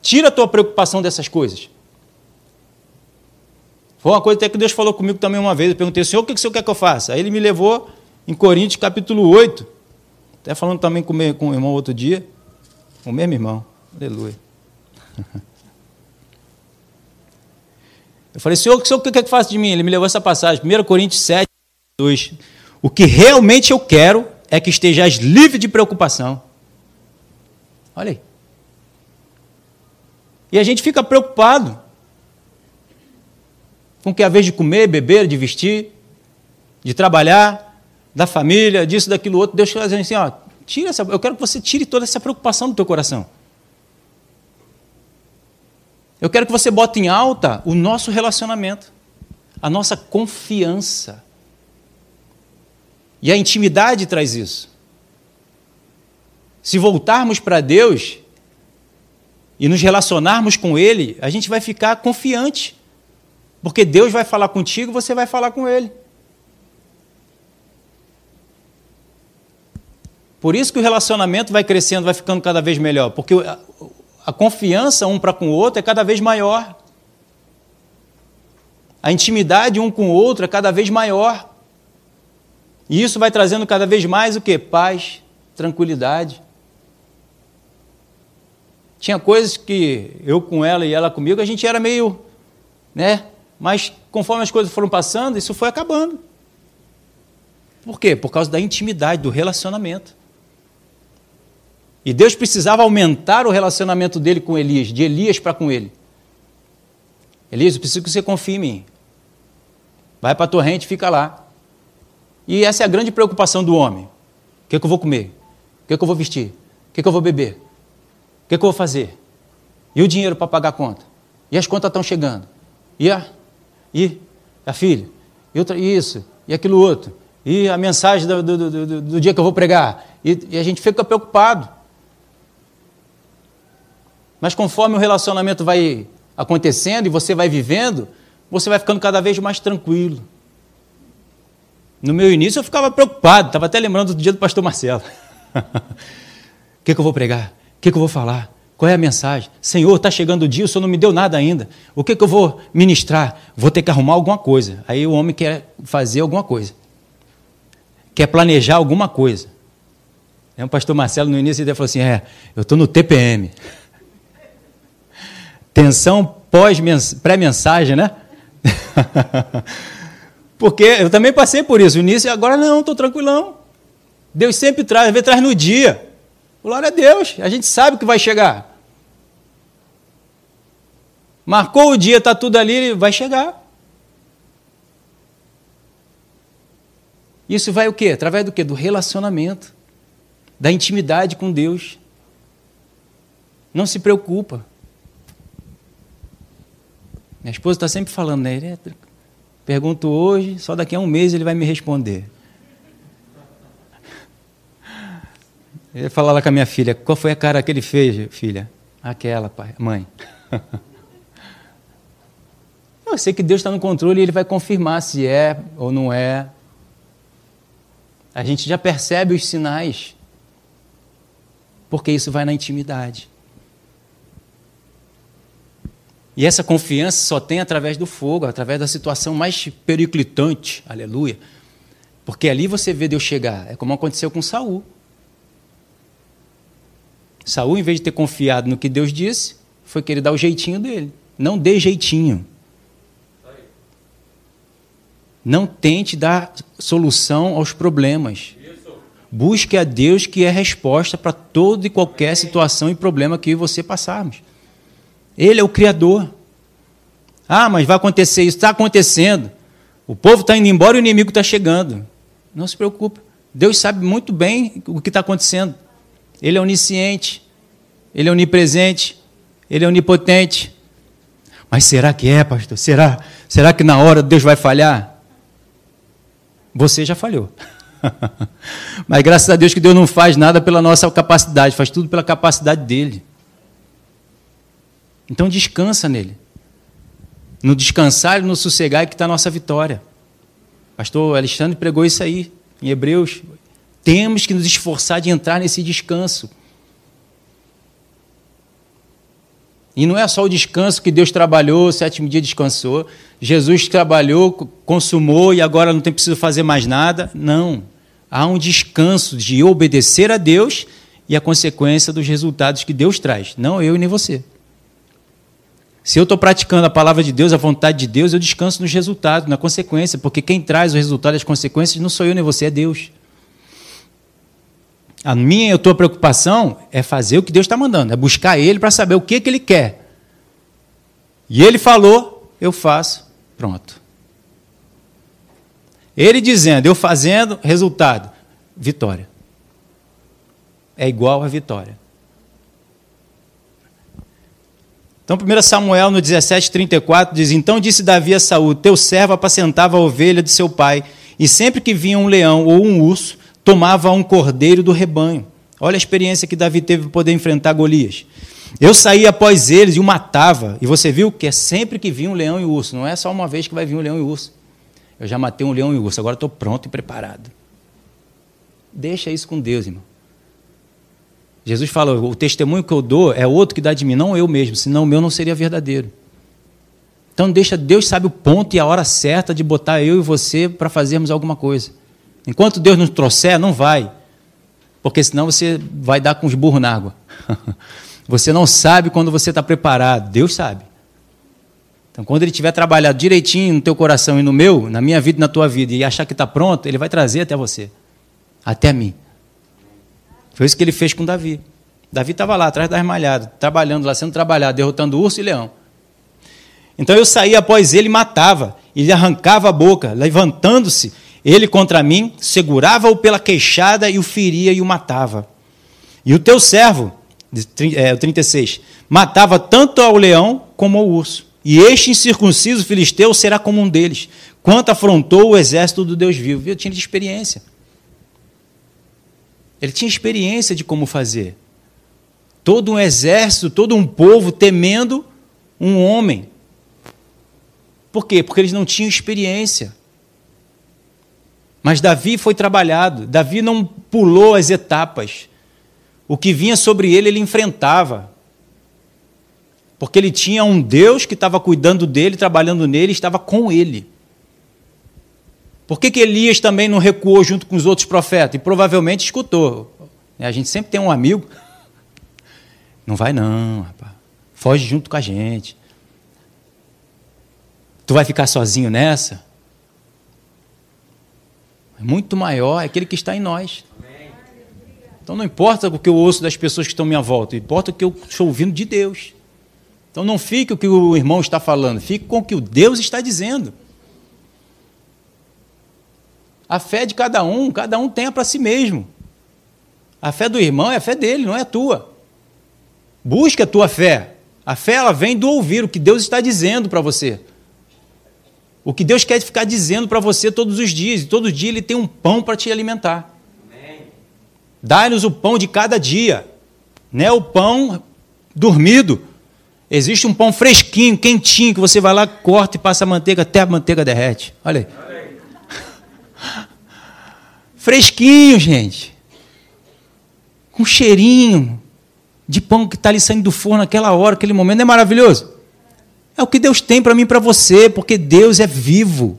Tira a tua preocupação dessas coisas. Foi uma coisa até que Deus falou comigo também uma vez, eu perguntei, Senhor, o que o Senhor quer que eu faça? Aí ele me levou em Coríntios capítulo 8, até falando também com, meu, o irmão outro dia, o mesmo irmão, aleluia. *laughs* Eu falei, Senhor, o Senhor quer que faça de mim? Ele me levou essa passagem, 1 Coríntios 7, 2. O que realmente eu quero é que estejais livre de preocupação. Olha aí. E a gente fica preocupado com que a vez de comer, beber, de vestir, de trabalhar, da família, disso, daquilo outro, Deus dizendo assim, ó, tira essa, eu quero que você tire toda essa preocupação do teu coração. Eu quero que você bote em alta o nosso relacionamento, a nossa confiança. E a intimidade traz isso. Se voltarmos para Deus e nos relacionarmos com Ele, a gente vai ficar confiante. Porque Deus vai falar contigo, você vai falar com Ele. Por isso que o relacionamento vai crescendo, vai ficando cada vez melhor. Porque a confiança um para com o outro é cada vez maior. A intimidade um com o outro é cada vez maior. E isso vai trazendo cada vez mais o que? Paz, tranquilidade. Tinha coisas que eu com ela e ela comigo, a gente era meio, né? Mas conforme as coisas foram passando, isso foi acabando. Por quê? Por causa da intimidade, do relacionamento. E Deus precisava aumentar o relacionamento dele com Elias, de Elias para com ele. Elias, eu preciso que você confie em mim. Vai para a torrente, fica lá. E essa é a grande preocupação do homem. O que, é que eu vou comer? O que, é que eu vou vestir? O que, é que eu vou beber? O que, é que eu vou fazer? E o dinheiro para pagar a conta? E as contas estão chegando? E a, e a filha? E outra, isso? E aquilo outro? E a mensagem do, do, do, do dia que eu vou pregar? E, e a gente fica preocupado. Mas conforme o relacionamento vai acontecendo e você vai vivendo, você vai ficando cada vez mais tranquilo. No meu início eu ficava preocupado, estava até lembrando do dia do pastor Marcelo. O *laughs* que, que, eu vou pregar? O que, que, eu vou falar? Qual é a mensagem? Senhor, está chegando o dia, o Senhor não me deu nada ainda. O que, que eu vou ministrar? Vou ter que arrumar alguma coisa. Aí o homem quer fazer alguma coisa. Quer planejar alguma coisa. O pastor Marcelo no início ele falou assim: É, eu estou no TPM. Tensão pós-pré-mensagem, né? *laughs* Porque eu também passei por isso. O início, agora não, estou tranquilão. Deus sempre traz, vezes traz no dia. Glória a Deus, a gente sabe que vai chegar. Marcou o dia, está tudo ali, vai chegar. Isso vai o quê? Através do quê? Do relacionamento, da intimidade com Deus. Não se preocupa. Minha esposa está sempre falando, né? Pergunto hoje, só daqui a um mês ele vai me responder. Eu falar lá com a minha filha, qual foi a cara que ele fez, filha? Aquela, pai, mãe. *laughs* Eu sei que Deus está no controle e Ele vai confirmar se é ou não é. A gente já percebe os sinais, porque isso vai na intimidade. E essa confiança só tem através do fogo, através da situação mais periclitante, aleluia. Porque ali você vê Deus chegar. É como aconteceu com Saul. Saul, em vez de ter confiado no que Deus disse, foi querer dar o jeitinho dele. Não dê jeitinho. Não tente dar solução aos problemas. Busque a Deus que é resposta para toda e qualquer situação e problema que você passarmos. Ele é o Criador. Ah, mas vai acontecer isso. Está acontecendo. O povo está indo embora e o inimigo está chegando. Não se preocupe. Deus sabe muito bem o que está acontecendo. Ele é onisciente. Ele é onipresente. Ele é onipotente. Mas será que é, pastor? Será? Será que na hora Deus vai falhar? Você já falhou. *laughs* Mas graças a Deus que Deus não faz nada pela nossa capacidade, faz tudo pela capacidade dele. Então descansa nele. No descansar e no sossegar é que está a nossa vitória. Pastor Alexandre pregou isso aí em Hebreus. Temos que nos esforçar de entrar nesse descanso. E não é só o descanso que Deus trabalhou, o sétimo dia descansou. Jesus trabalhou, consumou e agora não tem preciso fazer mais nada. Não. Há um descanso de obedecer a Deus e a consequência dos resultados que Deus traz. Não eu e nem você. Se eu estou praticando a palavra de Deus, a vontade de Deus, eu descanso nos resultados, na consequência, porque quem traz o resultado e as consequências não sou eu nem você, é Deus. A minha e a tua preocupação é fazer o que Deus está mandando, é buscar Ele para saber o que, que Ele quer. E Ele falou, eu faço, pronto. Ele dizendo, eu fazendo, resultado, vitória. É igual a vitória. Então, 1 Samuel no 17, 34 diz: Então disse Davi a Saúl: Teu servo apacentava a ovelha de seu pai, e sempre que vinha um leão ou um urso, tomava um cordeiro do rebanho. Olha a experiência que Davi teve para poder enfrentar Golias. Eu saía após eles e o matava. E você viu que é sempre que vinha um leão e um urso. Não é só uma vez que vai vir um leão e um urso. Eu já matei um leão e um urso, agora estou pronto e preparado. Deixa isso com Deus, irmão. Jesus falou: o testemunho que eu dou é outro que dá de mim, não eu mesmo, senão o meu não seria verdadeiro. Então deixa, Deus sabe o ponto e a hora certa de botar eu e você para fazermos alguma coisa. Enquanto Deus nos trouxer, não vai. Porque senão você vai dar com os burros na água. *laughs* Você não sabe quando você está preparado, Deus sabe. Então, quando Ele tiver trabalhado direitinho no teu coração e no meu, na minha vida e na tua vida, e achar que está pronto, Ele vai trazer até você, até mim. Foi isso que Ele fez com Davi. Davi estava lá, atrás das malhadas, trabalhando lá, sendo trabalhado, derrotando urso e leão. Então eu saía após ele e matava, e lhe arrancava a boca, levantando-se ele contra mim, segurava-o pela queixada e o feria e o matava. E o teu servo, é, 36, matava tanto ao leão como ao urso. E este incircunciso filisteu será como um deles, quanto afrontou o exército do Deus vivo. Eu tinha experiência. Ele tinha experiência de como fazer. Todo um exército, todo um povo temendo um homem. Por quê? Porque eles não tinham experiência. Mas Davi foi trabalhado, Davi não pulou as etapas. O que vinha sobre ele, ele enfrentava. Porque ele tinha um Deus que estava cuidando dele, trabalhando nele, estava com ele. Por que, que Elias também não recuou junto com os outros profetas? E provavelmente escutou. A gente sempre tem um amigo. Não vai não, rapaz. Foge junto com a gente. Tu vai ficar sozinho nessa? muito maior é aquele que está em nós. Então não importa o que eu ouço das pessoas que estão à minha volta, importa o que eu estou ouvindo de Deus. Então não fique o que o irmão está falando, fique com o que o Deus está dizendo. A fé de cada um, cada um tem para si mesmo. A fé do irmão é a fé dele, não é a tua. Busque a tua fé. A fé ela vem do ouvir o que Deus está dizendo para você. O que Deus quer ficar dizendo para você todos os dias, e todo dia Ele tem um pão para te alimentar. Dá-nos o pão de cada dia, não é o pão dormido. Existe um pão fresquinho, quentinho, que você vai lá, corta e passa a manteiga até a manteiga derrete. Olha aí. Fresquinho, gente. Com cheirinho de pão que está ali saindo do forno naquela hora, aquele momento. Não é maravilhoso? É o que Deus tem para mim e para você, porque Deus é vivo.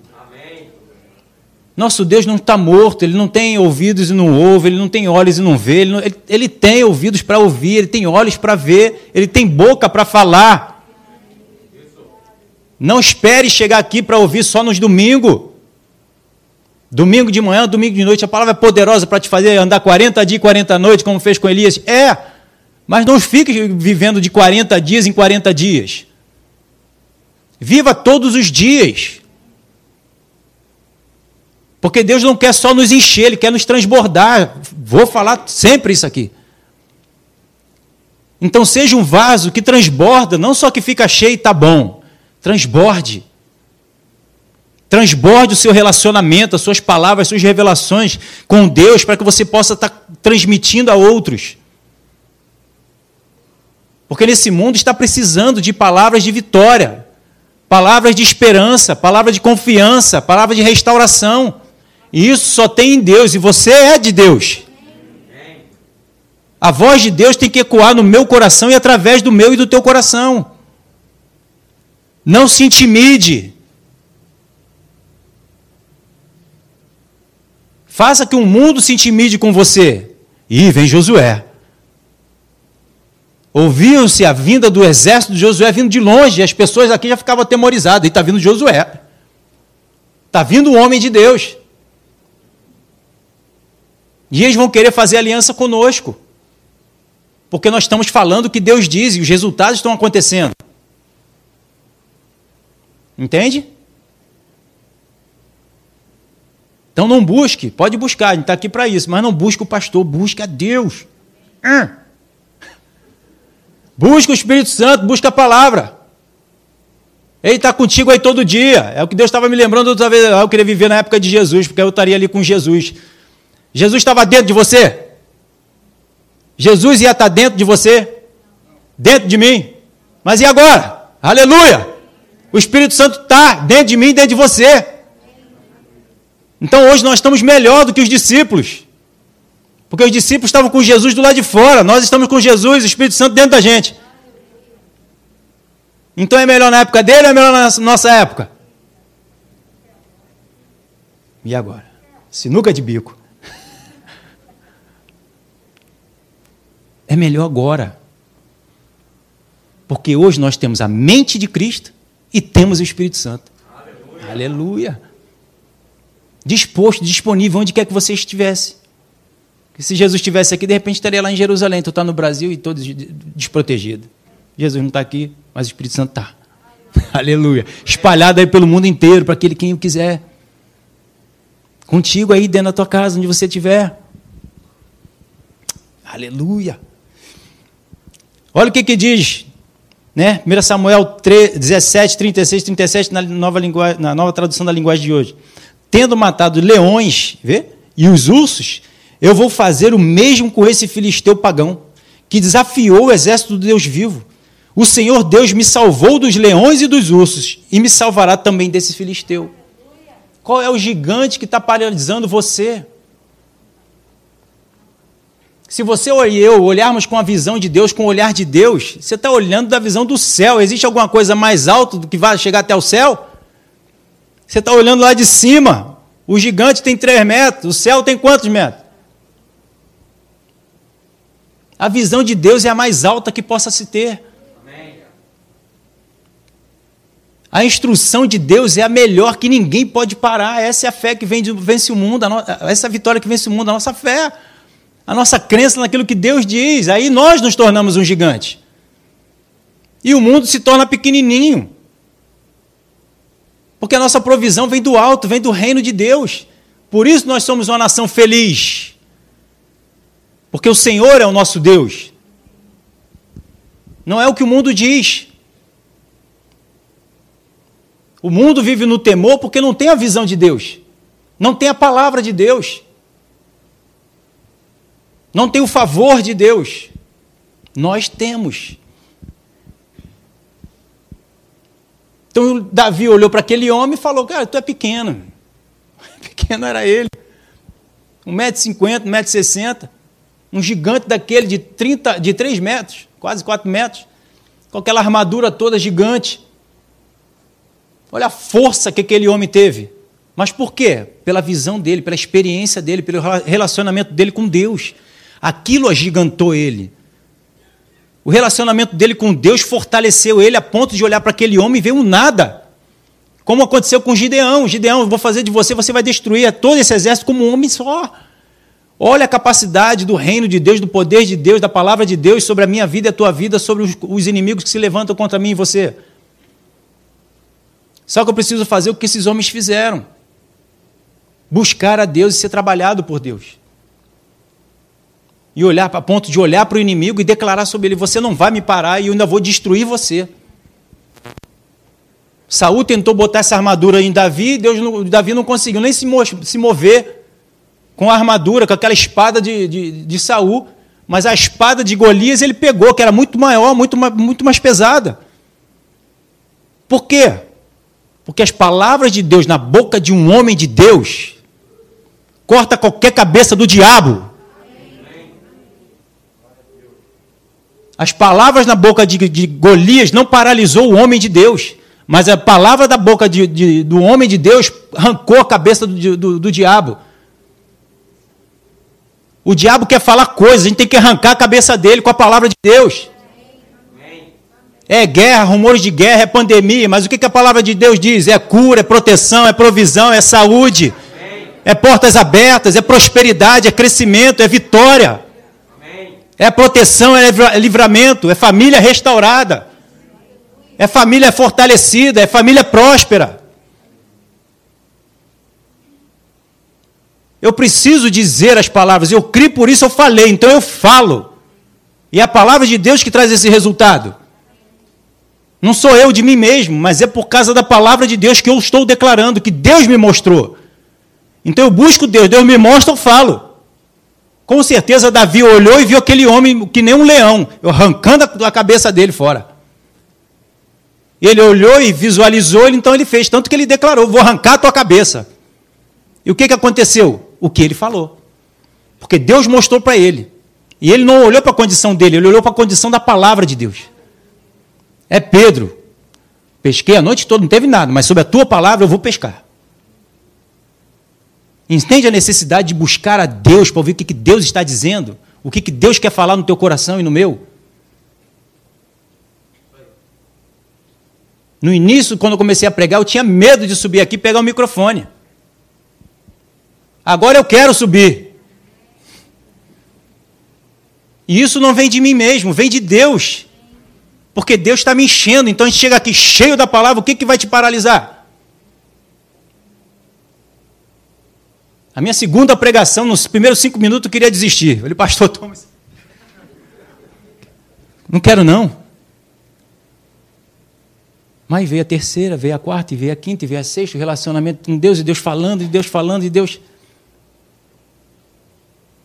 Nosso Deus não está morto, ele não tem ouvidos e não ouve, ele não tem olhos e não vê, ele, não, ele, ele tem ouvidos para ouvir, ele tem olhos para ver, ele tem boca para falar. Não espere chegar aqui para ouvir só nos domingos. Domingo de manhã, domingo de noite, a palavra é poderosa para te fazer andar 40 dias e 40 noites, como fez com Elias. É, mas não fique vivendo de 40 dias em 40 dias. Viva todos os dias. Porque Deus não quer só nos encher, Ele quer nos transbordar. Vou falar sempre isso aqui. Então seja um vaso que transborda, não só que fica cheio e está bom. Transborde. Transborde o seu relacionamento, as suas palavras, as suas revelações com Deus, para que você possa estar tá transmitindo a outros. Porque nesse mundo está precisando de palavras de vitória palavras de esperança, palavra de confiança, palavra de restauração. E isso só tem em Deus, e você é de Deus. A voz de Deus tem que ecoar no meu coração e através do meu e do teu coração. Não se intimide. Faça que o mundo se intimide com você. E vem Josué. Ouviam-se a vinda do exército de Josué vindo de longe, e as pessoas aqui já ficavam atemorizadas. E está vindo Josué. Está vindo o homem de Deus. E eles vão querer fazer aliança conosco. Porque nós estamos falando o que Deus diz e os resultados estão acontecendo. Entende? Então não busque, pode buscar, a gente está aqui para isso, mas não busque o pastor, busque a Deus. Hum. Busca o Espírito Santo, busca a palavra. Ele está contigo aí todo dia. É o que Deus estava me lembrando outra vez. Eu queria viver na época de Jesus, porque eu estaria ali com Jesus. Jesus estava dentro de você? Jesus ia estar dentro de você? Dentro de mim? Mas e agora? Aleluia! O Espírito Santo está dentro de mim, dentro de você. Então hoje nós estamos melhor do que os discípulos. Porque os discípulos estavam com Jesus do lado de fora, nós estamos com Jesus, o Espírito Santo dentro da gente. Então é melhor na época dele ou é melhor na nossa época? E agora? Sinuca de bico. *laughs* É melhor agora. Porque hoje nós temos a mente de Cristo e temos o Espírito Santo. Aleluia. Aleluia. Disposto, disponível, onde quer que você estivesse. Se Jesus estivesse aqui, de repente estaria lá em Jerusalém. Tu está no Brasil e todo desprotegido. Jesus não está aqui, mas o Espírito Santo está. *laughs* Aleluia. Espalhado aí pelo mundo inteiro, para aquele quem o quiser. Contigo aí dentro da tua casa, onde você estiver. Aleluia. Olha o que, que diz, né? 1 Samuel 3, 17, 36, 37, na nova, linguagem, na nova tradução da linguagem de hoje. Tendo matado leões vê? e os ursos, eu vou fazer o mesmo com esse filisteu pagão, que desafiou o exército do Deus vivo. O Senhor Deus me salvou dos leões e dos ursos, e me salvará também desse filisteu. Qual é o gigante que está paralisando você? Se você ou eu olharmos com a visão de Deus, com o olhar de Deus, você está olhando da visão do céu. Existe alguma coisa mais alta do que vai chegar até o céu? Você está olhando lá de cima. O gigante tem 3 metros, o céu tem quantos metros? A visão de Deus é a mais alta que possa se ter. A instrução de Deus é a melhor que ninguém pode parar. Essa é a fé que vence o mundo, essa é a vitória que vence o mundo, a nossa fé, a nossa crença naquilo que Deus diz. Aí nós nos tornamos um gigante. E o mundo se torna pequenininho. Porque a nossa provisão vem do alto, vem do reino de Deus. Por isso nós somos uma nação feliz. Porque o Senhor é o nosso Deus. Não é o que o mundo diz. O mundo vive no temor porque não tem a visão de Deus. Não tem a palavra de Deus. Não tem o favor de Deus. Nós temos. Então Davi olhou para aquele homem e falou: Cara, tu é pequeno. *laughs* Pequeno era ele. 1,50m, 1,60m um gigante daquele de, 30, de 3 metros, quase 4 metros, com aquela armadura toda gigante. Olha a força que aquele homem teve. Mas por quê? Pela visão dele, pela experiência dele, pelo relacionamento dele com Deus. Aquilo agigantou ele. O relacionamento dele com Deus fortaleceu ele a ponto de olhar para aquele homem e ver um nada. Como aconteceu com Gideão. Gideão, eu vou fazer de você, você vai destruir todo esse exército como um homem só. Olha a capacidade do reino de Deus, do poder de Deus, da palavra de Deus sobre a minha vida e a tua vida, sobre os, os inimigos que se levantam contra mim e você. Só que eu preciso fazer o que esses homens fizeram: buscar a Deus e ser trabalhado por Deus. E olhar a ponto de olhar para o inimigo e declarar sobre ele: Você não vai me parar e eu ainda vou destruir você. Saul tentou botar essa armadura em Davi, Deus, Davi não conseguiu nem se mover com a armadura, com aquela espada de, de, de Saul, mas a espada de Golias ele pegou, que era muito maior, muito, muito mais pesada. Por quê? Porque as palavras de Deus na boca de um homem de Deus corta qualquer cabeça do diabo. As palavras na boca de, de Golias não paralisou o homem de Deus, mas a palavra da boca de, de, do homem de Deus arrancou a cabeça do, do, do diabo. O diabo quer falar coisas, a gente tem que arrancar a cabeça dele com a palavra de Deus. É guerra, rumores de guerra, é pandemia, mas o que, a palavra de Deus diz? É cura, é proteção, é provisão, é saúde, é portas abertas, é prosperidade, é crescimento, é vitória. É proteção, é livramento, é família restaurada. É família fortalecida, é família próspera. Eu preciso dizer as palavras, eu criei por isso eu falei, então eu falo. E é a palavra de Deus que traz esse resultado. Não sou eu de mim mesmo, mas é por causa da palavra de Deus que eu estou declarando, que Deus me mostrou. Então eu busco Deus, Deus me mostra, eu falo. Com certeza Davi olhou e viu aquele homem que nem um leão, arrancando a cabeça dele fora. Ele olhou e visualizou, então ele fez, tanto que ele declarou: Vou arrancar a tua cabeça. E o que, que aconteceu? O que ele falou. Porque Deus mostrou para ele. E ele não olhou para a condição dele, ele olhou para a condição da palavra de Deus. É Pedro. Pesquei a noite toda, não teve nada, mas sobre a tua palavra eu vou pescar. Entende a necessidade de buscar a Deus para ouvir o que Deus está dizendo? O que Deus quer falar no teu coração e no meu? No início, quando eu comecei a pregar, eu tinha medo de subir aqui e pegar o microfone. Agora eu quero subir. E isso não vem de mim mesmo, vem de Deus. Porque Deus está me enchendo. Então a gente chega aqui cheio da palavra, o que, que vai te paralisar? A minha segunda pregação, nos primeiros cinco minutos, eu queria desistir. Eu falei, pastor *laughs* Thomas. Não quero, não. Mas veio a terceira, veio a quarta, e veio a quinta, e veio a sexta, o relacionamento com Deus, e Deus falando, e Deus falando, e Deus.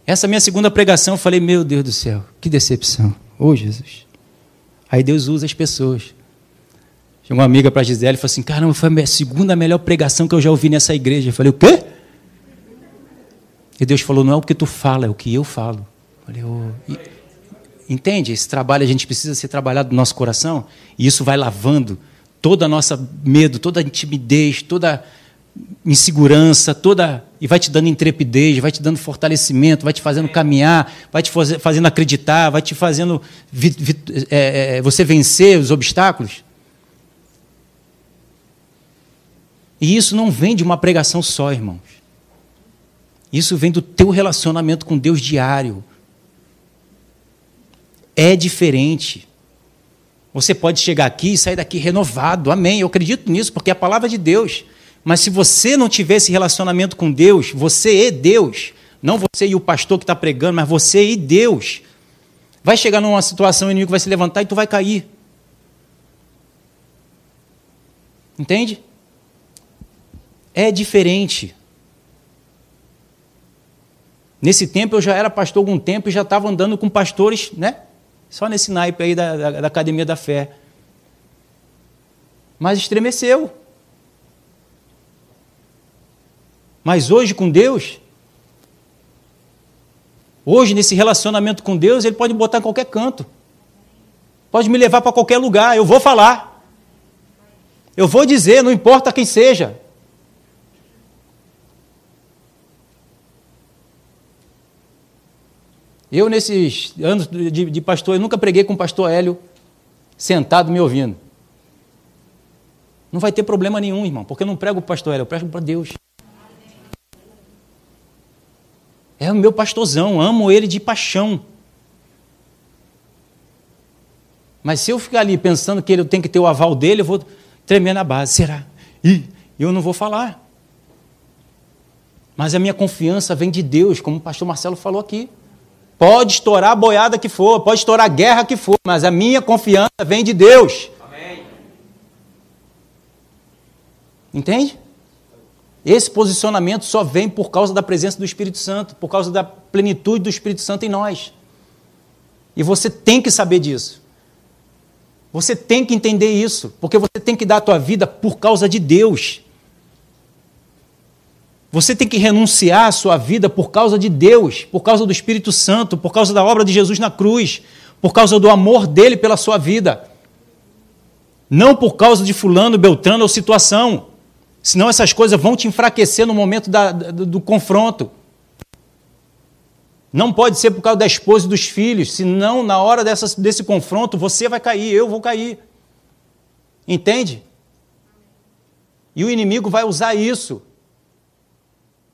Essa minha segunda pregação, eu falei, meu Deus do céu, que decepção. Ô oh, Jesus. Aí Deus usa as pessoas. Chegou uma amiga para Gisele e falou assim: caramba, foi a segunda melhor pregação que eu já ouvi nessa igreja. Eu falei, o quê? E Deus falou: não é o que tu fala, é o que eu falo. Falei, oh. Entende? Esse trabalho a gente precisa ser trabalhado no nosso coração e isso vai lavando toda a nossa medo, toda a timidez, toda insegurança, toda e vai te dando intrepidez, vai te dando fortalecimento, vai te fazendo caminhar, vai te fazendo acreditar, vai te fazendo vi, vi, é, é, você vencer os obstáculos. E isso não vem de uma pregação só, irmãos. Isso vem do teu relacionamento com Deus diário. É diferente. Você pode chegar aqui e sair daqui renovado. Amém. Eu acredito nisso, porque é a palavra de Deus. Mas se você não tiver esse relacionamento com Deus, você é Deus. Não você e o pastor que está pregando, mas você e Deus. Vai chegar numa situação, o inimigo vai se levantar e tu vai cair. Entende? É diferente. Nesse tempo eu já era pastor algum tempo e já estava andando com pastores, né? Só nesse naipe aí da, da, da Academia da Fé. Mas estremeceu. Mas hoje com Deus, hoje nesse relacionamento com Deus, Ele pode botar em qualquer canto. Pode me levar para qualquer lugar, eu vou falar. Eu vou dizer, não importa quem seja. Eu, nesses anos de, de pastor, eu nunca preguei com o pastor Hélio sentado me ouvindo. Não vai ter problema nenhum, irmão, porque eu não prego para o pastor Hélio, eu prego para Deus. É o meu pastorzão, amo ele de paixão. Mas se eu ficar ali pensando que ele tem que ter o aval dele, eu vou tremer na base. Será? E eu não vou falar. Mas a minha confiança vem de Deus, como o pastor Marcelo falou aqui. Pode estourar a boiada que for, pode estourar a guerra que for, mas a minha confiança vem de Deus. Amém. Entende? Esse posicionamento só vem por causa da presença do Espírito Santo, por causa da plenitude do Espírito Santo em nós. E você tem que saber disso. Você tem que entender isso, porque você tem que dar a tua vida por causa de Deus. Você tem que renunciar à sua vida por causa de Deus, por causa do Espírito Santo, por causa da obra de Jesus na cruz, por causa do amor dele pela sua vida. Não por causa de fulano, beltrano ou situação. Senão essas coisas vão te enfraquecer no momento da, do, do confronto. Não pode ser por causa da esposa e dos filhos, senão na hora dessa, desse confronto você vai cair, eu vou cair. Entende? E o inimigo vai usar isso.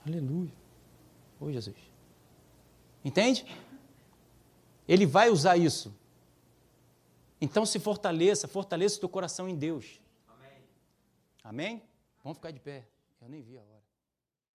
Aleluia. Oi, Jesus. Entende? Ele vai usar isso. Então se fortaleça, fortaleça o teu coração em Deus. Amém? Amém? Vamos ficar de pé. Eu nem vi a hora.